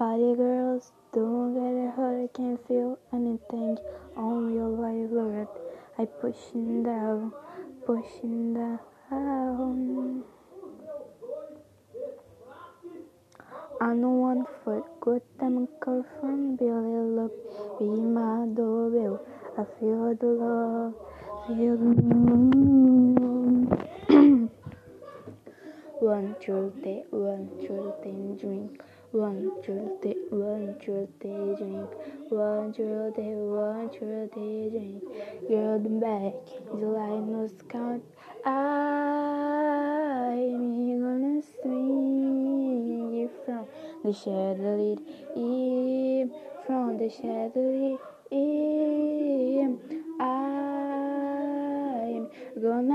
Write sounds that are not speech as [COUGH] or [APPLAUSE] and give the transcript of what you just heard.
Party girls, don't get it hurt, I can't feel anything on your violet. I pushing down, pushing down. On one foot, good call from Billy, look, be my doorbell. I feel the love, feel the love. [CLEARS THROAT] one Tuesday, one Tuesday drink. One Tuesday, one Tuesday drink. One Tuesday, one Tuesday drink. Girl, the back, July no count. I'm gonna swing you from the chandelier, from the chandelier. I'm gonna